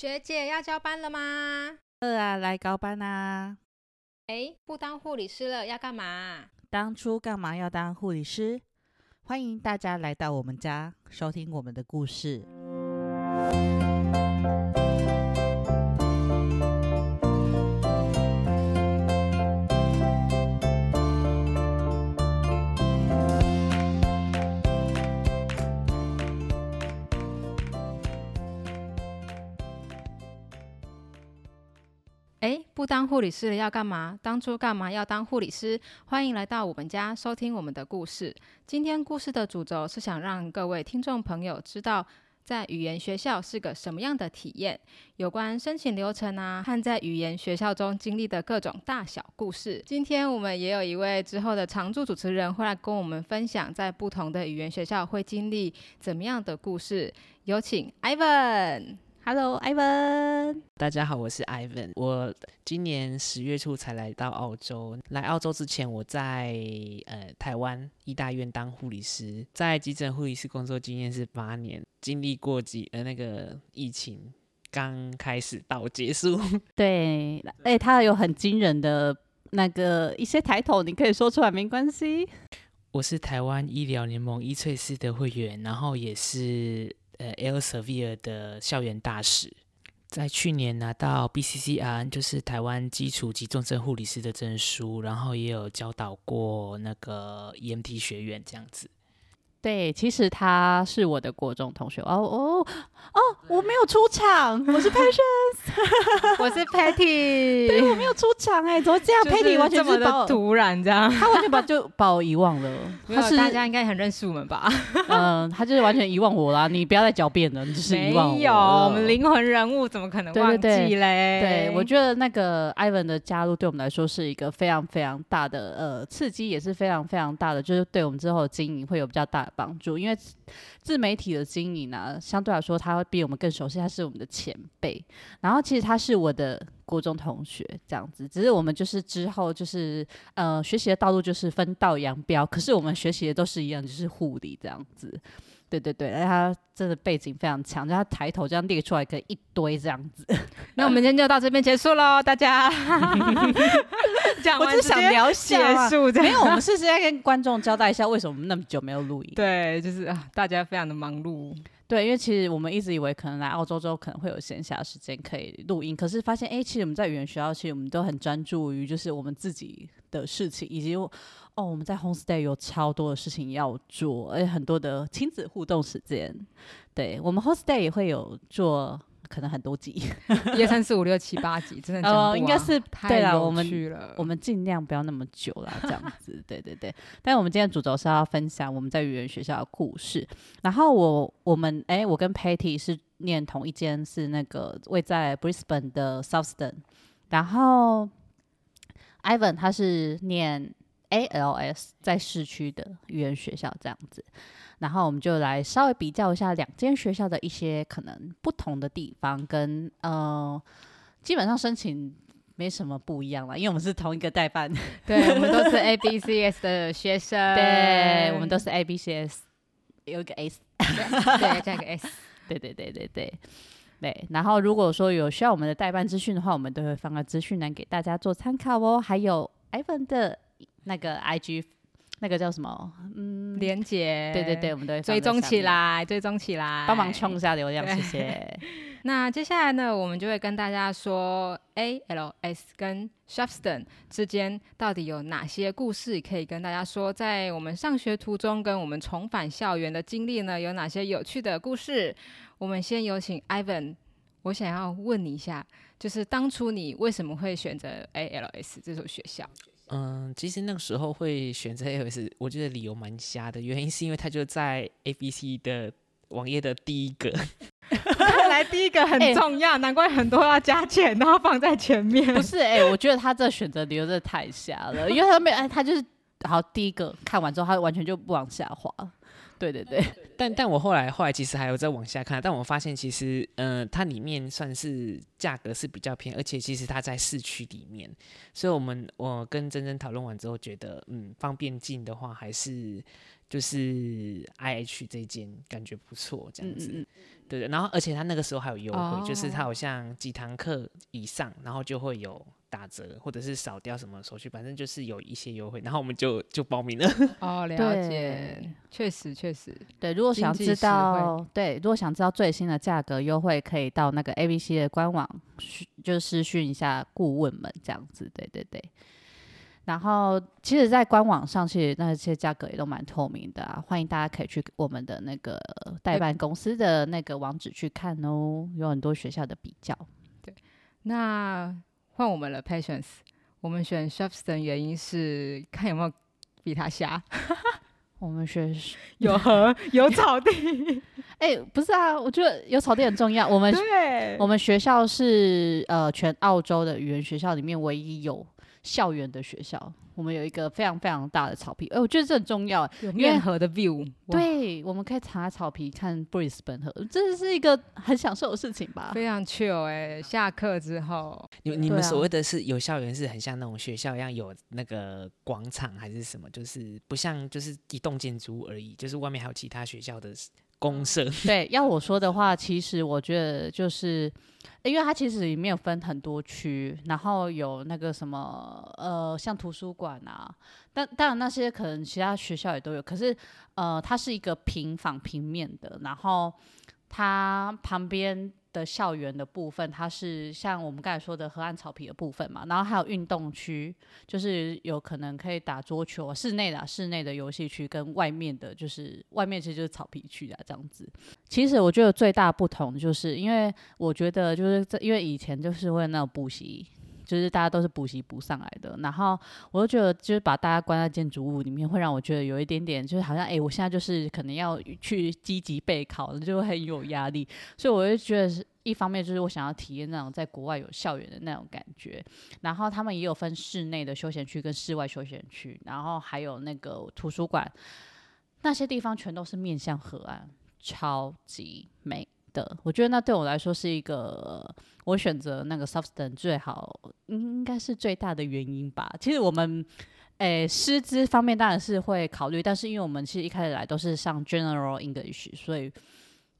学姐要交班了吗？二啊，来高班啊！哎，不当护理师了，要干嘛？当初干嘛要当护理师？欢迎大家来到我们家，收听我们的故事。不当护理师了要干嘛？当初干嘛要当护理师？欢迎来到我们家，收听我们的故事。今天故事的主轴是想让各位听众朋友知道，在语言学校是个什么样的体验，有关申请流程啊，和在语言学校中经历的各种大小故事。今天我们也有一位之后的常驻主持人会来跟我们分享，在不同的语言学校会经历怎么样的故事。有请 Ivan。Hello，Ivan。大家好，我是 Ivan。我今年十月初才来到澳洲。来澳洲之前，我在呃台湾医大院当护理师，在急诊护理师工作经验是八年，经历过几呃那个疫情刚开始到结束。对，哎、他有很惊人的那个一些抬头，你可以说出来没关系。我是台湾医疗联盟医翠斯的会员，然后也是呃 Elsevier 的校园大使。在去年拿到 BCCR，就是台湾基础及重症护理师的证书，然后也有教导过那个 EMT 学院这样子。对，其实他是我的国中同学。哦哦哦，我没有出场，我是 Passion，我是 Patty，对我没有出场哎、怎么这样？Patty 完全是突然这样。他完全把就把我遗忘了。他是大家应该很认识我们吧？嗯、他就是完全遗忘我啦。你不要再狡辩了，你就是遗忘没有，我们灵魂人物怎么可能忘记嘞？对，我觉得那个 Ivan 的加入对我们来说是一个非常非常大的呃刺激，也是非常非常大的，就是对我们之后的经营会有比较大的帮助。因为自媒体的经营呢、相对来说他会比我们更熟悉，他是我们的前辈。然后其实他是我的国中同学，这样子，只是我们就是之后就是呃学习的道路就是分道扬镳，可是我们学习的都是一样，就是护理这样子。对对对，而他真的背景非常强，就他抬头这样列出来，可以一堆这样子。那我们今天就到这边结束喽，大家。讲我只是想完直接聊下啊结束，没有，我们是是在跟观众交代一下为什么我们那么久没有录音。对，就是啊，大家非常的忙碌。对，因为其实我们一直以为可能来澳洲之后可能会有闲暇时间可以录音，可是发现哎、诶其实我们在语言学校，其实我们都很专注于就是我们自己的事情，以及哦我们在 homestay 有超多的事情要做，而且很多的亲子互动时间。对我们 homestay 也会有做。可能很多集，一二三四五六七八集，真的讲不完呃，应该是太对啦，我们。我们尽量不要那么久了，这样子，对对对。但我们今天主轴是要分享我们在语言学校的故事。然后我我们哎、我跟 Patty 是念同一间，是那个位在 Brisbane 的 Southston。然后 Ivan 他是念 ALS 在市区的语言学校这样子。然后我们就来稍微比较一下两间学校的一些可能不同的地方，跟呃，基本上申请没什么不一样了，因为我们是同一个代办，对，我们都是 A B C S 的学生，对，我们都是 A B C S，有一个 S，对加一个 S。对对对对对对。然后如果说有需要我们的代办资讯的话，我们都会放在资讯栏给大家做参考哦。还有 Ivan 的那个 IG，那个叫什么？嗯，连接，对对对，，我们都会追踪起来，追踪起来，帮忙冲一下流量，对谢谢。那接下来呢，我们就会跟大家说，ALS 跟 Shopston 之间到底有哪些故事可以跟大家说？在我们上学途中跟我们重返校园的经历呢，有哪些有趣的故事？我们先有请 Ivan，我想要问你一下，就是当初你为什么会选择 ALS 这所学校？嗯，其实那个时候会选择 iOS，我觉得理由蛮瞎的，原因是因为它就在 ABC 的网页的第一个。看来第一个很哎重要，难怪很多要加钱，然后放在前面。不是哎、我觉得他这选择理由真的太瞎了，因为他没有哎，他就是好第一个看完之后，他完全就不往下滑。对对对，但但我后来后来其实还有在往下看，但我发现其实，嗯、它里面算是价格是比较偏，而且其实它在市区里面，所以我们我跟珍珍讨论完之后，觉得嗯方便进的话，还是就是 IH 这间感觉不错，这样子。嗯嗯对对，然后而且他那个时候还有优惠，就是他哦。好像几堂课以上，然后就会有打折，或者是少掉什么手续，反正就是有一些优惠，然后我们就就报名了。哦，了解，确实确实，对，如果想知道对，如果想知道最新的价格优惠，可以到那个 A B C 的官网，去就私讯一下顾问们这样子。对对对。然后，其实，在官网上，其实那些价格也都蛮透明的啊，欢迎大家可以去我们的那个代办公司的那个网址去看哦，有很多学校的比较。对那换我们了，Patience。我们选 Shepston 原因是看有没有比他瞎，我们学，有河 有草地，哎、不是啊，我觉得有草地很重要。我们对我们学校是呃全澳洲的语言学校里面唯一有校园的学校，我们有一个非常非常大的草皮，哎、我觉得这很重要。有因为面河的 view，哇，对，我们可以查草皮看 Brisbane 河，这是一个很享受的事情吧？非常 chill 哎、下课之后，你你们所谓的是有校园，是很像那种学校一样有那个广场还是什么？就是不像就是一栋建筑物而已，就是外面还有其他学校的公社。对，要我说的话，其实我觉得就是，因为它其实里面有分很多区，然后有那个什么呃，像图书馆啊，但当然那些可能其他学校也都有，可是呃，它是一个平房平面的，然后它旁边的校园的部分，它是像我们刚才说的河岸草皮的部分嘛，然后还有运动区，就是有可能可以打桌球，室内的室内的游戏区跟外面的，就是外面其实就是草皮区啊，这样子。其实我觉得最大不同就是，因为我觉得就是这，因为以前就是会有那种补习。就是大家都是补习补上来的，然后我就觉得，就是把大家关在建筑物里面，会让我觉得有一点点，就是好像，哎、我现在就是可能要去积极备考，就会很有压力。所以我就觉得是一方面就是我想要体验那种在国外有校园的那种感觉，然后他们也有分室内的休闲区跟室外休闲区，然后还有那个图书馆，那些地方全都是面向河岸，超级美的。我觉得那对我来说是一个我选择那个 Substance 最好，应该是最大的原因吧。其实我们。诶，师资方面当然是会考虑，但是因为我们其实一开始来都是上 General English，所以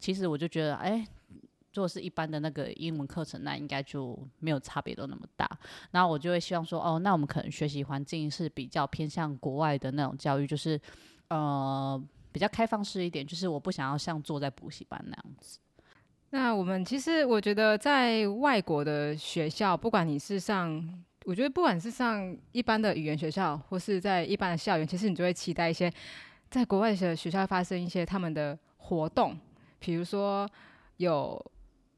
其实我就觉得，哎、如果是一般的那个英文课程，那应该就没有差别都那么大。然后我就会希望说，哦，那我们可能学习环境是比较偏向国外的那种教育，就是呃比较开放式一点，就是我不想要像坐在补习班那样子。那我们其实我觉得在外国的学校，不管你是上，我觉得不管是上一般的语言学校，或是在一般的校园，其实你就会期待一些在国外的学校发生一些他们的活动，比如说有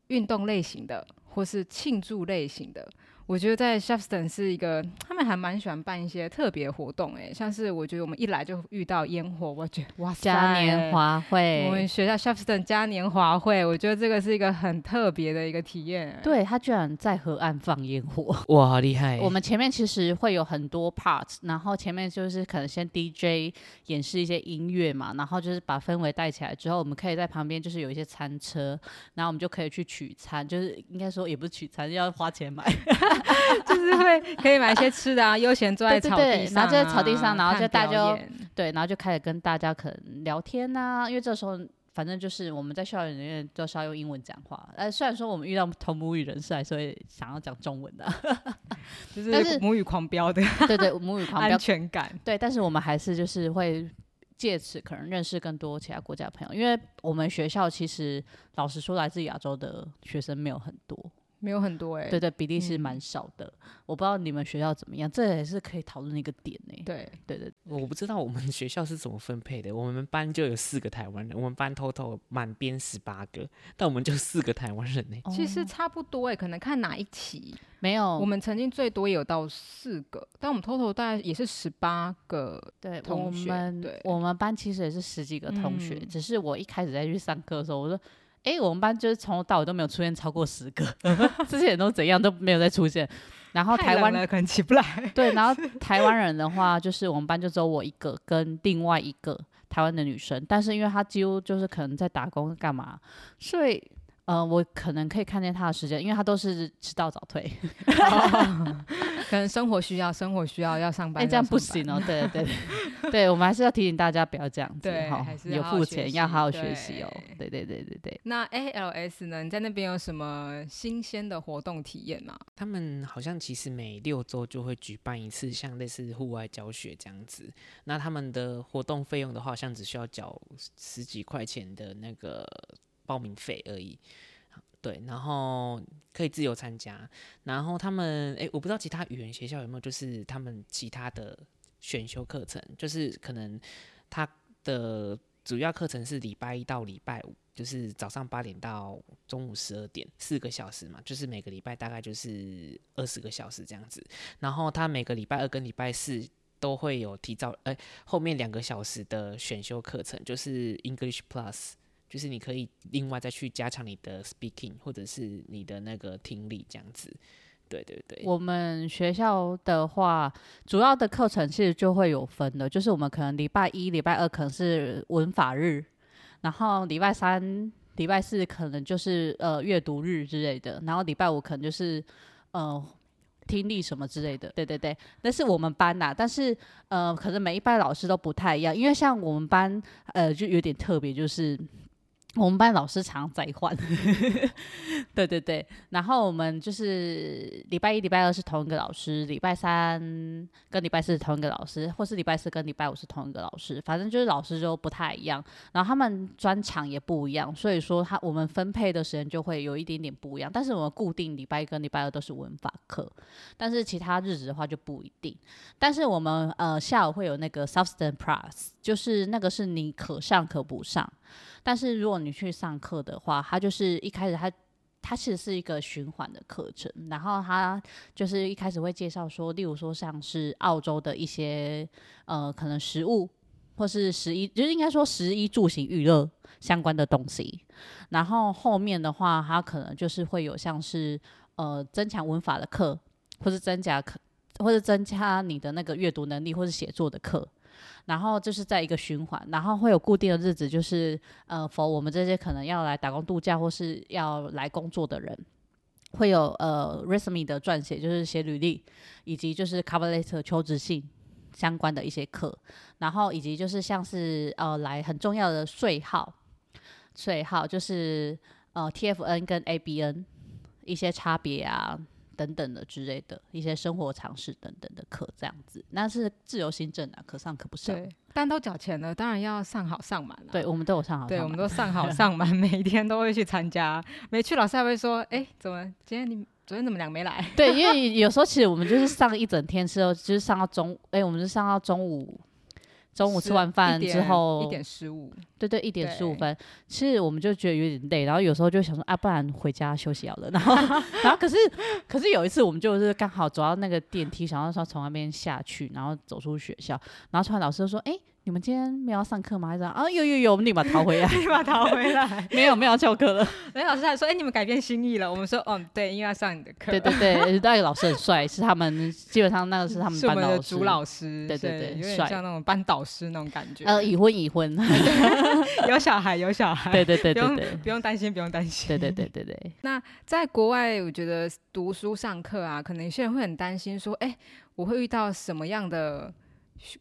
运动类型的，或是庆祝类型的。我觉得在 Shepston 是一个，他们还蛮喜欢办一些特别活动，哎，像是我觉得我们一来就遇到烟火，我觉得哇塞，嘉年华会，我们学校 Shepston 嘉年华会，我觉得这个是一个很特别的一个体验。，对他居然在河岸放烟火。哇，好厉害！我们前面其实会有很多 part，然后前面就是可能先 DJ 演示一些音乐嘛，然后就是把氛围带起来之后，我们可以在旁边就是有一些餐车，然后我们就可以去取餐，就是应该说也不是取餐，要花钱买。就是会可以买一些吃的啊，悠闲坐在草地上、然后就在草地上然后就大家就对，然后就开始跟大家可能聊天呐、因为这时候反正就是我们在校园里面都是要用英文讲话，呃，虽然说我们遇到同母语人士，还是会想要讲中文的，就是是母语狂飙的。对对，母语狂安飙，全感。对，但是我们还是就是会借此可能认识更多其他国家的朋友，因为我们学校其实老实说，来自亚洲的学生没有很多，没有很多哎、对对，比例是嗯蛮少的。我不知道你们学校怎么样，这也是可以讨论的一个点呢、对，对对我不知道我们学校是怎么分配的。我们班就有四个台湾人，我们班 total 满编十八个，但我们就四个台湾人呢。其实哦差不多哎、可能看哪一期。没有我们曾经最多也有到四个，但我们 total 大概也是十八个。对我同学们对我们班其实也是十几个同学，嗯只是我一开始在去上课的时候，我说。诶，我们班就是从头到尾都没有出现超过十个，这些人都怎样都没有再出现。然后台湾太冷了可能起不来。对，然后 台湾人的话，就是我们班就只有我一个跟另外一个台湾的女生，但是因为她几乎就是可能在打工干嘛，所以呃，我可能可以看见他的时间，因为他都是迟到早退，可能生活需要，生活需要要上班，哎、这样不行哦。对 对对，对我们还是要提醒大家不要这样子哈对还，是有要好好学付钱要好好学习哦。对对对对对。那 ALS 呢？你在那边有什么新鲜的活动体验吗？他们好像其实每六周就会举办一次像类似户外教学这样子。那他们的活动费用的话，好像只需要缴十几块钱的那个报名费而已。对，然后可以自由参加。然后他们，诶，我不知道其他语言学校有没有，就是他们其他的选修课程，就是可能他的主要课程是礼拜一到礼拜五，就是早上八点到中午十二点，四个小时嘛，就是每个礼拜大概就是二十个小时这样子。然后他每个礼拜二跟礼拜四都会有提早，呃，后面两个小时的选修课程，就是 English Plus，就是你可以另外再去加强你的 speaking 或者是你的那个听力这样子。对对对，我们学校的话，主要的课程其实就会有分的，就是我们可能礼拜一、礼拜二可能是文法日，然后礼拜三、礼拜四可能就是呃阅读日之类的，然后礼拜五可能就是呃听力什么之类的。对对对，那是我们班呐、但是呃可能每一班老师都不太一样，因为像我们班呃就有点特别，就是。我们班老师常在换，对对对，然后我们就是礼拜一、礼拜二是同一个老师，礼拜三跟礼拜四是同一个老师，或是礼拜四跟礼拜五是同一个老师，反正就是老师就不太一样，然后他们专长也不一样，所以说他我们分配的时间就会有一点点不一样。但是我们固定礼拜一跟礼拜二都是文法课，但是其他日子的话就不一定。但是我们呃下午会有那个 substance plus，就是那个是你可上可不上。但是如果你去上课的话，它就是一开始它它其实是一个循环的课程，然后它就是一开始会介绍说，例如说像是澳洲的一些呃可能食物或是食衣，就是应该说食衣住行娱乐相关的东西。然后后面的话，它可能就是会有像是呃增强文法的课，或是增加课，或是增加你的那个阅读能力或是写作的课。然后就是在一个循环，然后会有固定的日子，就是呃，否我们这些可能要来打工度假或是要来工作的人，会有呃 resume 的撰写，就是写履历，以及就是 cover letter 求职信相关的一些课，然后以及就是像是呃来很重要的税号，税号就是呃 TFN 跟 ABN 一些差别啊。等等的之类的一些生活常识等等的课，这样子，那是自由行政啊，可上可不上。对，但都缴钱了，当然要上好上满了。对，我们都有上好上对，我们都上好 上满，每一天都会去参加。没去，老师还会说：“哎、怎么今天你昨天怎么两个没来对，因为有时候其实我们就是上一整天之后，就是上到中，哎、我们是上到中午，？”中午吃完饭之后，一点十五，对对，一点十五分，其实我们就觉得有点累，然后有时候就想说啊，不然回家休息好了。然后，然后可是可是有一次我们就是刚好走到那个电梯，想要说从那边下去，然后走出学校，然后突然老师就说：“哎、你们今天没有要上课吗？”还是啊，有有有，我们立马逃回来，立马逃回来。没有没有要翘课了。然后老师还说：“哎、你们改变心意了。”我们说：“哦，对，因为要上你的课。”对对对，那个老师很帅，是他们基本上那个是他们班的师。主老师，对对对有点像那种班导师那种感觉。呃，已婚已婚，有小孩，有小孩，对对对不用对对，不用担心，不用担心。对对对对对，那在国外，我觉得读书上课啊，可能有些人会很担心说，哎、我会遇到什么样的学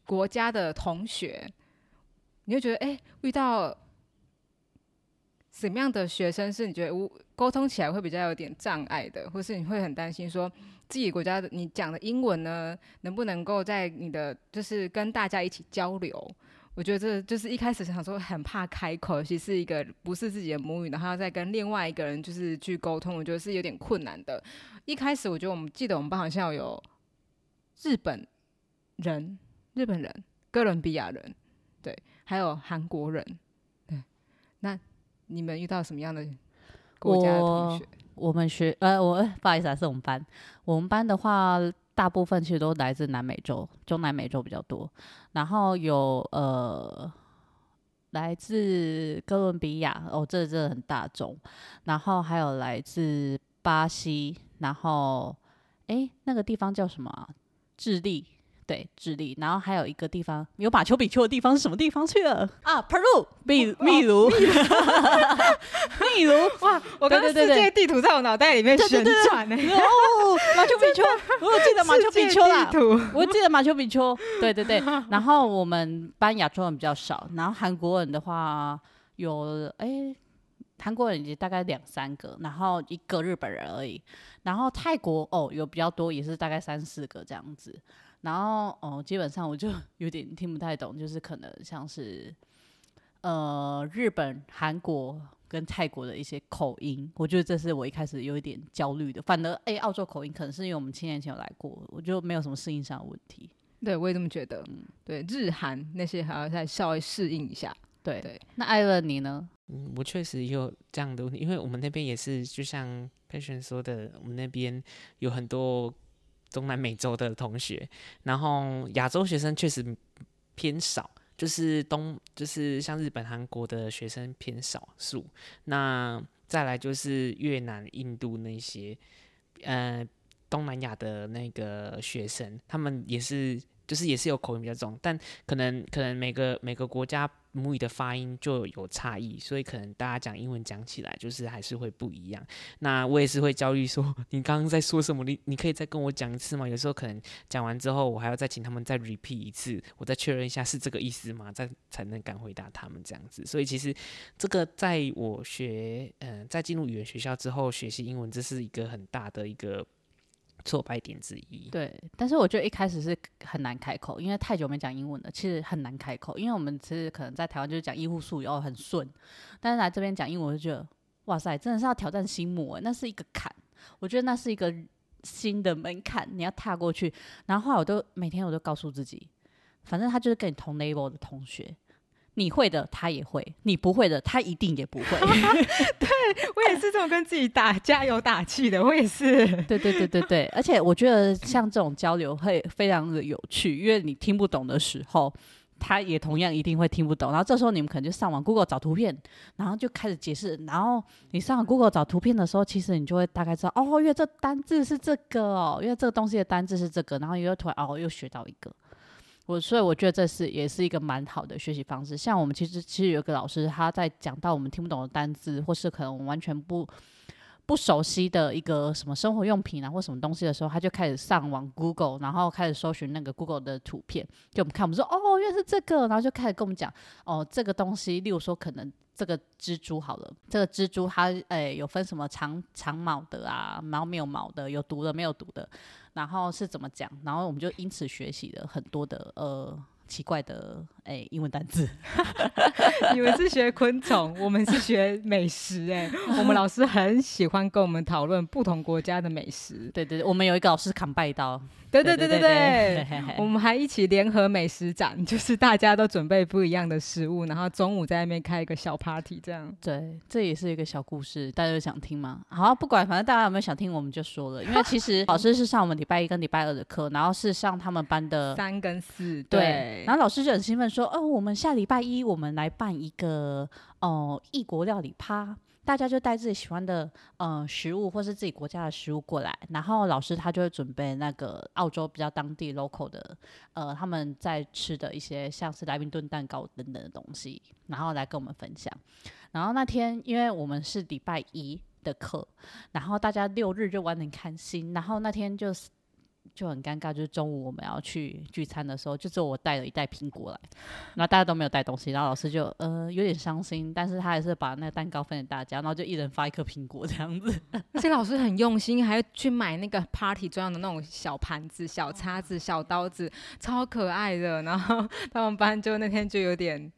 国家的同学？你会觉得，哎、遇到什么样的学生是你觉得无沟通起来会比较有点障碍的，或是你会很担心说自己国家的你讲的英文呢，能不能够在你的就是跟大家一起交流？我觉得这就是一开始想说很怕开口，尤其是一个不是自己的母语，然后要再跟另外一个人就是去沟通，我觉得是有点困难的。一开始我觉得我们记得我们班好像有日本人、日本人、哥伦比亚人，对，还有韩国人，对。那你们遇到什么样的国家的同学？我们学呃，我不好意思啊，是我们班。我们班的话，大部分其实都来自南美洲，中南美洲比较多。然后有呃，来自哥伦比亚，哦，这真的很大众。然后还有来自巴西，然后诶，那个地方叫什么？智利，对，智利，然后还有一个地方有马丘比丘的地方是什么地方去了啊？Peru，秘秘鲁，秘鲁，哇！我刚刚世界地图在我脑袋里面旋转呢。哦，马丘比丘，我有记得马丘比丘啦我记得马丘比丘，对对对。然后我们班亚洲人比较少，然后韩国人的话有哎。韩国人也大概两三个，然后一个日本人而已。然后泰国哦有比较多，也是大概三四个这样子。然后哦，基本上我就 有点听不太懂，就是可能像是呃日本、韩国跟泰国的一些口音，我觉得这是我一开始有一点焦虑的。反而哎，澳洲口音可能是因为我们七年前有来过，我就没有什么适应上的问题。对，我也这么觉得。嗯对，日韩那些还要再稍微适应一下。对对，那艾伦你呢？嗯，我确实也有这样的问题，因为我们那边也是，就像 Passion 说的，我们那边有很多中南美洲的同学，然后亚洲学生确实偏少，就是东就是像日本、韩国的学生偏少数。那再来就是越南、印度那些，呃，东南亚的那个学生，他们也是。就是也是有口音比较重，但可能可能每个每个国家母语的发音就有差异，所以可能大家讲英文讲起来就是还是会不一样。那我也是会焦虑说，你刚刚在说什么？你你可以再跟我讲一次吗？有时候可能讲完之后，我还要再请他们再 repeat 一次，我再确认一下是这个意思吗？再才能敢回答他们这样子。所以其实这个在我学嗯在进入语言学校之后学习英文，这是一个很大的一个。挫败点之一。对，但是我觉得一开始是很难开口，因为太久没讲英文了，其实很难开口。因为我们其实可能在台湾就是讲医护术语哦很顺，但是来这边讲英文就觉得哇塞，真的是要挑战心魔，那是一个坎。我觉得那是一个新的门槛，你要踏过去。然后后来我都每天我都告诉自己，反正他就是跟你同 level 的同学。你会的，他也会；你不会的，他一定也不会。对我也是这么跟自己打加油打气的，我也是。对对对对对，而且我觉得像这种交流会非常的有趣，因为你听不懂的时候，他也同样一定会听不懂。然后这时候你们可能就上网 Google 找图片，然后就开始解释。然后你上 Google 找图片的时候，其实你就会大概知道，哦，因为这单字是这个哦，因为这个东西的单字是这个，然后又突然哦又学到一个。我所以我觉得这是也是一个蛮好的学习方式。像我们其实其实有个老师，他在讲到我们听不懂的单字，或是可能我们完全不不熟悉的一个什么生活用品啊或什么东西的时候，他就开始上网 Google，然后开始搜寻那个 Google 的图片，给我们看。我们说哦，原来是这个，然后就开始跟我们讲哦，这个东西，例如说可能这个蜘蛛好了，这个蜘蛛它诶有分什么长长毛的啊，毛没有毛的，有毒的没有毒的。然后是怎么讲？然后我们就因此学习了很多的呃奇怪的诶英文单字。你们是学昆虫，我们是学美食。哎，我们老师很喜欢跟我们讨论不同国家的美食。对对对，我们有一个老师扛拜刀。对对对对对，我们还一起联合美食展，就是大家都准备不一样的食物，然后中午在那边开一个小 party，这样。对，这也是一个小故事，大家有想听吗？好，不管，反正大家有没有想听，我们就说了。因为其实老师是上我们礼拜一跟礼拜二的课，然后是上他们班的三跟四。对，然后老师就很兴奋说：“哦，我们下礼拜一我们来办一个哦异国料理趴。”大家就带自己喜欢的呃食物，或是自己国家的食物过来，然后老师他就会准备那个澳洲比较当地 local 的呃他们在吃的一些像是莱宾顿蛋糕等等的东西，然后来跟我们分享。然后那天因为我们是礼拜一的课，然后大家六日就玩得很开心，然后那天就是。就很尴尬，就是中午我们要去聚餐的时候，就只有我带了一袋苹果来，然后大家都没有带东西，然后老师就呃有点伤心，但是他还是把那个蛋糕分给大家，然后就一人发一颗苹果这样子。而且老师很用心，还要去买那个 party 专用的那种小盘子、小叉子、小刀子，超可爱的。然后 他们班就那天就有点。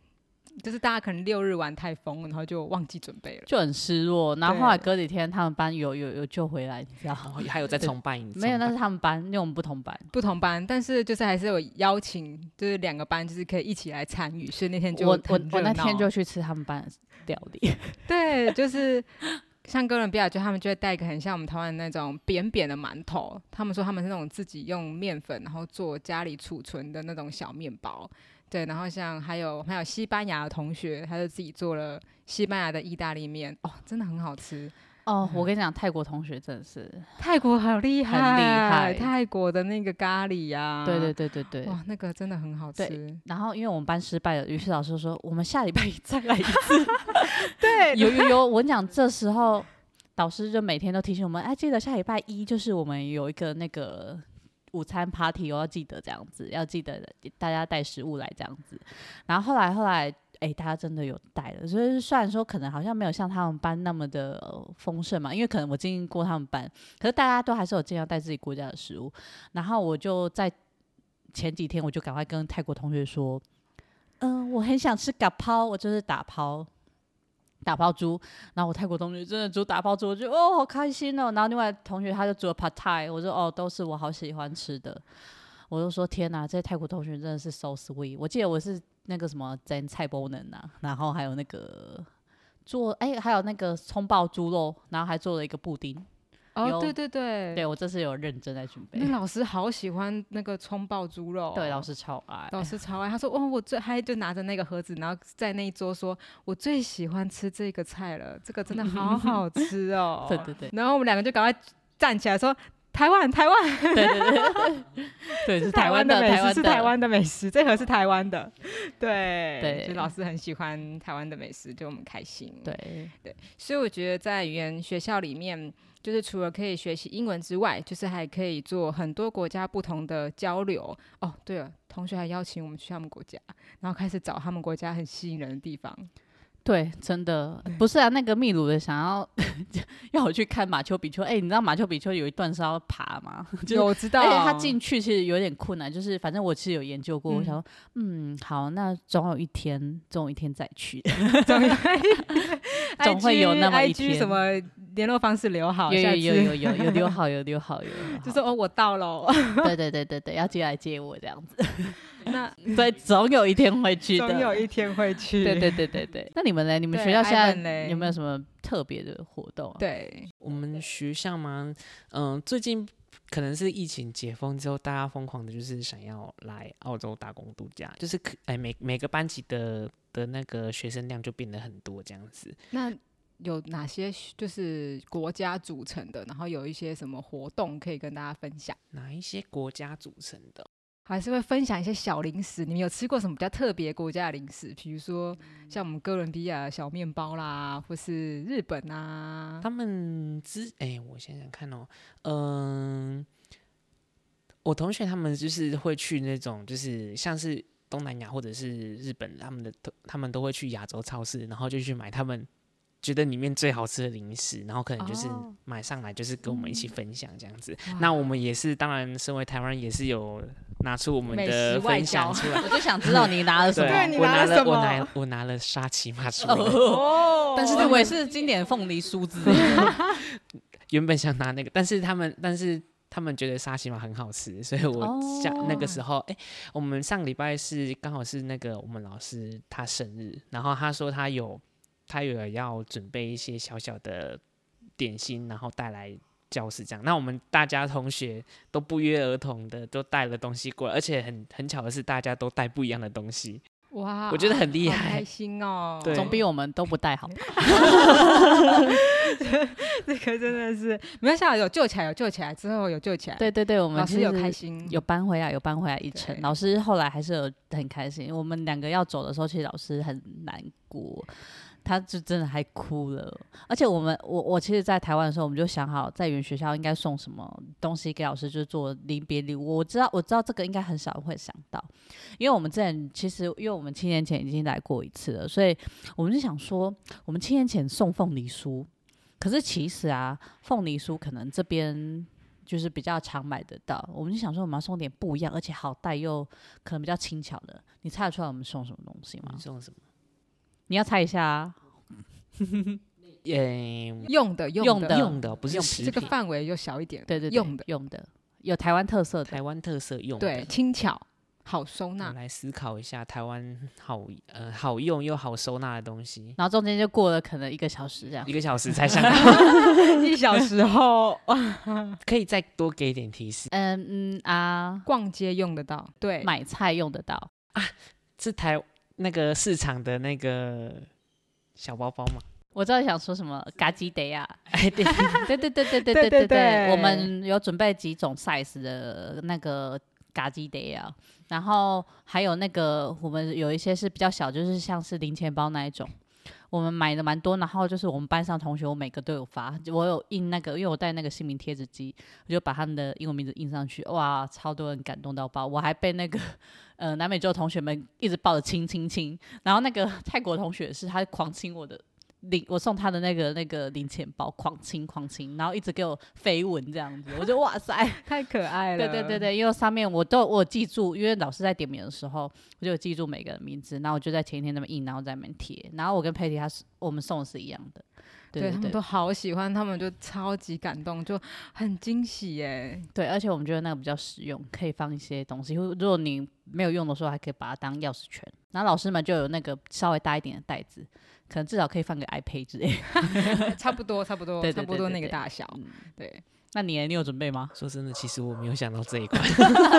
就是大家可能六日玩太疯，然后就忘记准备了，就很失落。然后后来隔几天，他们班有有有救回来，你知道吗？还有再重办一次？没有，那是他们班，因为我们不同班，不同班。但是就是还是有邀请，就是两个班就是可以一起来参与。所以那天就我我我那天就去吃他们班的料理。对，就是像哥伦比亚，就他们就会带一个很像我们台湾那种扁扁的馒头。他们说他们是那种自己用面粉然后做家里储存的那种小面包。对，然后像还有还有西班牙的同学，他就自己做了西班牙的意大利面，哦，真的很好吃。哦，我跟你讲，泰国同学真的是，泰国好厉害，很厉害泰国的那个咖喱呀、对对对对对。哇，那个真的很好吃。然后因为我们班失败了，于是老师说我们下礼拜再来一次。对 有有有，我跟你讲，这时候导师就每天都提醒我们，哎，记得下礼拜一就是我们有一个那个午餐 party 哦，要记得这样子，要记得大家带食物来这样子。然后后来后来，哎，大家真的有带了，所以虽然说可能好像没有像他们班那么的、丰盛嘛，因为可能我经历过他们班，可是大家都还是有尽量带自己国家的食物。然后我就在前几天，我就赶快跟泰国同学说，嗯、我很想吃嘎抛，我就是打抛。打包猪，然后我泰国同学真的煮打包猪，我觉得哦好开心哦。然后另外同学他就煮了 pad thai，我说哦都是我好喜欢吃的。我就说天哪，这些泰国同学真的是 so sweet。我记得我是那个什么蒸菜包能啊，然后还有那个做哎、还有那个葱爆猪肉，然后还做了一个布丁。哦，对对对，对我这次有认真在准备那。老师好喜欢那个葱爆猪肉哦、对，老师超爱。老师超爱，他说：“哦，我最嗨就拿着那个盒子，然后在那一桌说，我最喜欢吃这个菜了，这个真的好好吃哦。对对对然后我们两个就赶快站起来说：“台湾，台湾，对对对 对，是台湾的美食，是台湾的美食，这盒是台湾的。”对对就老师很喜欢台湾的美食，就我们开心。对对，所以我觉得在语言学校里面，就是除了可以学习英文之外，就是还可以做很多国家不同的交流。哦，对了，同学还邀请我们去他们国家，然后开始找他们国家很吸引人的地方。对，真的不是啊。那个秘鲁的想要 要我去看马丘比丘，哎、你知道马丘比丘有一段是要爬吗？就是有我知道，而且他进去其实有点困难，就是反正我其实有研究过，我嗯想说，嗯，好，那总有一天，总有一天再去。总总会有那么一 IG 天什么联络方式留好，有有有有有有留好，有留好，有留好。就说哦，我到了哦。对对对对对，要接来接我这样子。那 对，总有一天会去的。总有一天会去。对对对对对。那你们呢？你们学校现在有没有什么特别的活动、啊？对，我们学校吗？嗯，最近可能是疫情解封之后，大家疯狂的就是想要来澳洲打工度假，就是可哎每每个班级的的那个学生量就变得很多这样子。那有哪些就是国家组成的？然后有一些什么活动可以跟大家分享？哪一些国家组成的？还是会分享一些小零食。你们有吃过什么比较特别国家的零食？比如说嗯像我们哥伦比亚小面包啦，或是日本啊。他们之哎、我想想看哦，嗯、我同学他们就是会去那种，就是像是东南亚或者是日本，他们的都他们都会去亚洲超市，然后就去买他们觉得里面最好吃的零食，然后可能就是哦买上来，就是跟我们一起分享这样子。哇那我们也是，当然身为台湾人也是有拿出我们的分享出来。我就想知道你拿了什对么。你我拿了，我拿我拿了沙琪玛出来。哦但是我也是经典凤梨酥之类的。原本想拿那个，但是他们，但是他们觉得沙琪玛很好吃，所以我下、那个时候，哎、我们上礼拜是刚好是那个我们老师他生日，然后他说他有他有要准备一些小小的点心，然后带来教室这样。那我们大家同学都不约而同的都带了东西过来，而且很很巧的是，大家都带不一样的东西。哇，我觉得很厉害好开心哦。对总比我们都不带好吧？这个真的是没有想到有救起来，有救起来之后有救起来。，对对对，我们老师有开心，有搬回来，有搬回来一程。老师后来还是有很开心。我们两个要走的时候，其实老师很难过，他就真的还哭了。而且我们，我我其实，在台湾的时候，我们就想好在原学校应该送什么东西给老师，就是做临别礼物。我知道，我知道这个应该很少人会想到，因为我们之前其实，因为我们七年前已经来过一次了，所以我们就想说，我们七年前送凤梨酥。可是其实啊，凤梨酥可能这边就是比较常买得到，我们就想说我们要送点不一样，而且好带又可能比较轻巧的。你猜得出来我们送什么东西吗？送什么？你要猜一下啊。诶、用的用的用的用的不是用食品，这个范围就小一点。对对对，用的用的有台湾特色的。台湾特色用的。对，轻巧，好收我纳。来思考一下台湾好呃好用又好收纳的东西，然后中间就过了可能一个小时这样一。个小时才想到，一小时后可以再多给一点提示。嗯嗯啊，逛街用得到，对，买菜用得到。是台那个市场的那个小包包嘛？我知道你想说什么，嘎吉得呀，哎，对，对对对对对对对对对对，对我们有准备几种 size 的那个嘎吉得呀，然后还有那个我们有一些是比较小，就是像是零钱包那一种。我们买的蛮多，然后就是我们班上同学，我每个都有发，我有印那个，因为我带那个姓名贴纸机，我就把他们的英文名字印上去，哇，超多人感动到爆，我还被那个呃南美洲同学们一直抱着亲亲亲，然后那个泰国同学是他狂亲我的零，我送他的那个那个零钱包，狂亲狂亲，然后一直给我飞吻这样子，我就哇塞，太可爱了。对对对对，因为上面我都我记住，因为老师在点名的时候，我就有记住每个人名字，然后我就在前一天那么印，然后在那边贴，然后我跟佩蒂他是我们送的是一样的，对对对他们都好喜欢，他们就超级感动，就很惊喜耶。对，而且我们觉得那个比较实用，可以放一些东西，如果你没有用的时候，还可以把它当钥匙圈。然后老师们就有那个稍微大一点的袋子，可能至少可以放个 iPad 之类。差不多，差不多，对对差不多那个大小。嗯对，那你呢你有准备吗？说真的，其实我没有想到这一块。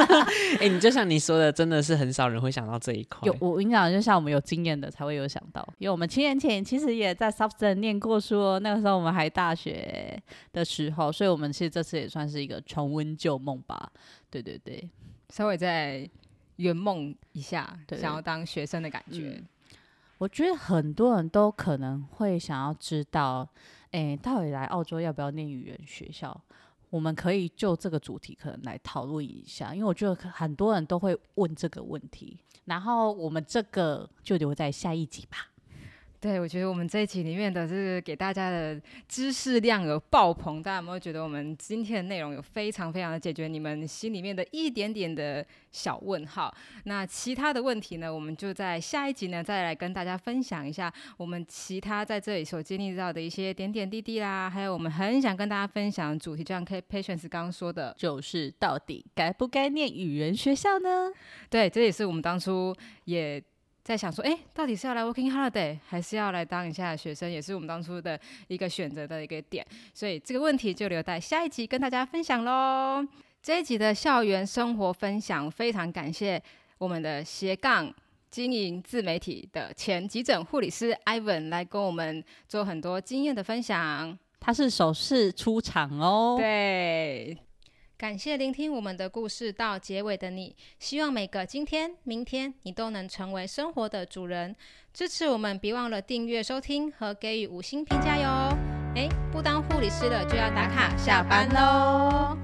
哎、你就像你说的，真的是很少人会想到这一块。有，我跟你讲，就像我们有经验的才会有想到，因为我们七年前其实也在 Substan 念过书哦，那个时候我们还大学的时候，所以我们其实这次也算是一个重温旧梦吧。对对对，稍微再圆梦一下，想要当学生的感觉。嗯我觉得很多人都可能会想要知道，诶，到底来澳洲要不要念语言学校？我们可以就这个主题可能来讨论一下，因为我觉得很多人都会问这个问题。然后我们这个就留在下一集吧。对，我觉得我们这一集里面的是给大家的知识量有爆棚，大家有没有觉得我们今天的内容有非常非常的解决你们心里面的一点点的小问号？那其他的问题呢，我们就在下一集呢再来跟大家分享一下我们其他在这里所经历到的一些点点滴滴啦，还有我们很想跟大家分享的主题，就像 K Patience 刚刚说的，就是到底该不该念语言学校呢？对，这也是我们当初也在想说，哎，到底是要来 working holiday，还是要来当一下学生，也是我们当初的一个选择的一个点。所以这个问题就留待下一集跟大家分享喽。这一集的校园生活分享，非常感谢我们的斜杠。经营自媒体的前急诊护理师 Ivan 来跟我们做很多经验的分享。他是首次出场哦。对，感谢聆听我们的故事到结尾的你，希望每个今天、明天你都能成为生活的主人。支持我们，别忘了订阅、收听和给予五星评价哟。诶，不当护理师了就要打卡下班喽。